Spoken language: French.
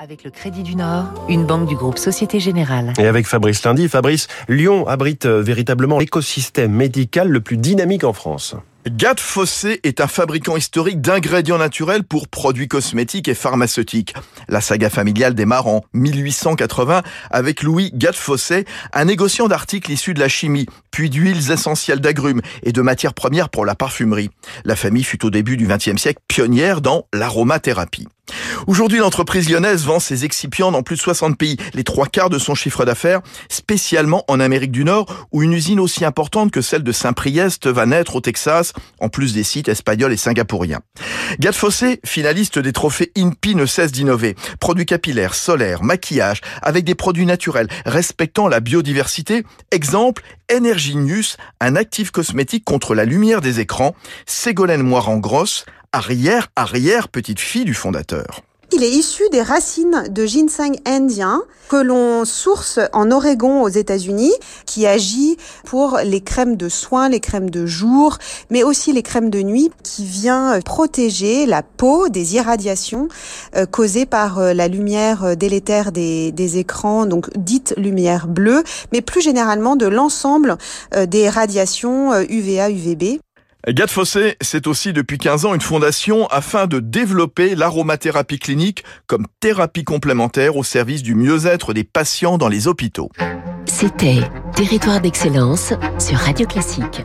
Avec le Crédit du Nord, une banque du groupe Société Générale. Et avec Fabrice Lundi, Fabrice, Lyon abrite euh, véritablement l'écosystème médical le plus dynamique en France. Gad Fossé est un fabricant historique d'ingrédients naturels pour produits cosmétiques et pharmaceutiques. La saga familiale démarre en 1880 avec Louis Gad Fossé, un négociant d'articles issus de la chimie, puis d'huiles essentielles d'agrumes et de matières premières pour la parfumerie. La famille fut au début du XXe siècle pionnière dans l'aromathérapie. Aujourd'hui, l'entreprise lyonnaise vend ses excipients dans plus de 60 pays, les trois quarts de son chiffre d'affaires, spécialement en Amérique du Nord, où une usine aussi importante que celle de Saint-Priest va naître au Texas, en plus des sites espagnols et singapouriens. Gad Fossé, finaliste des trophées INPI, ne cesse d'innover. Produits capillaires, solaires, maquillage, avec des produits naturels, respectant la biodiversité. Exemple, Energinius, un actif cosmétique contre la lumière des écrans. Ségolène Moirant-Grosse, arrière, arrière petite fille du fondateur. Il est issu des racines de ginseng indien que l'on source en Oregon aux États-Unis, qui agit pour les crèmes de soins, les crèmes de jour, mais aussi les crèmes de nuit, qui vient protéger la peau des irradiations euh, causées par euh, la lumière euh, délétère des, des écrans, donc dite lumière bleue, mais plus généralement de l'ensemble des radiations UVA, UVB. Gad Fossé, c'est aussi depuis 15 ans une fondation afin de développer l'aromathérapie clinique comme thérapie complémentaire au service du mieux-être des patients dans les hôpitaux. C'était Territoire d'excellence sur Radio Classique.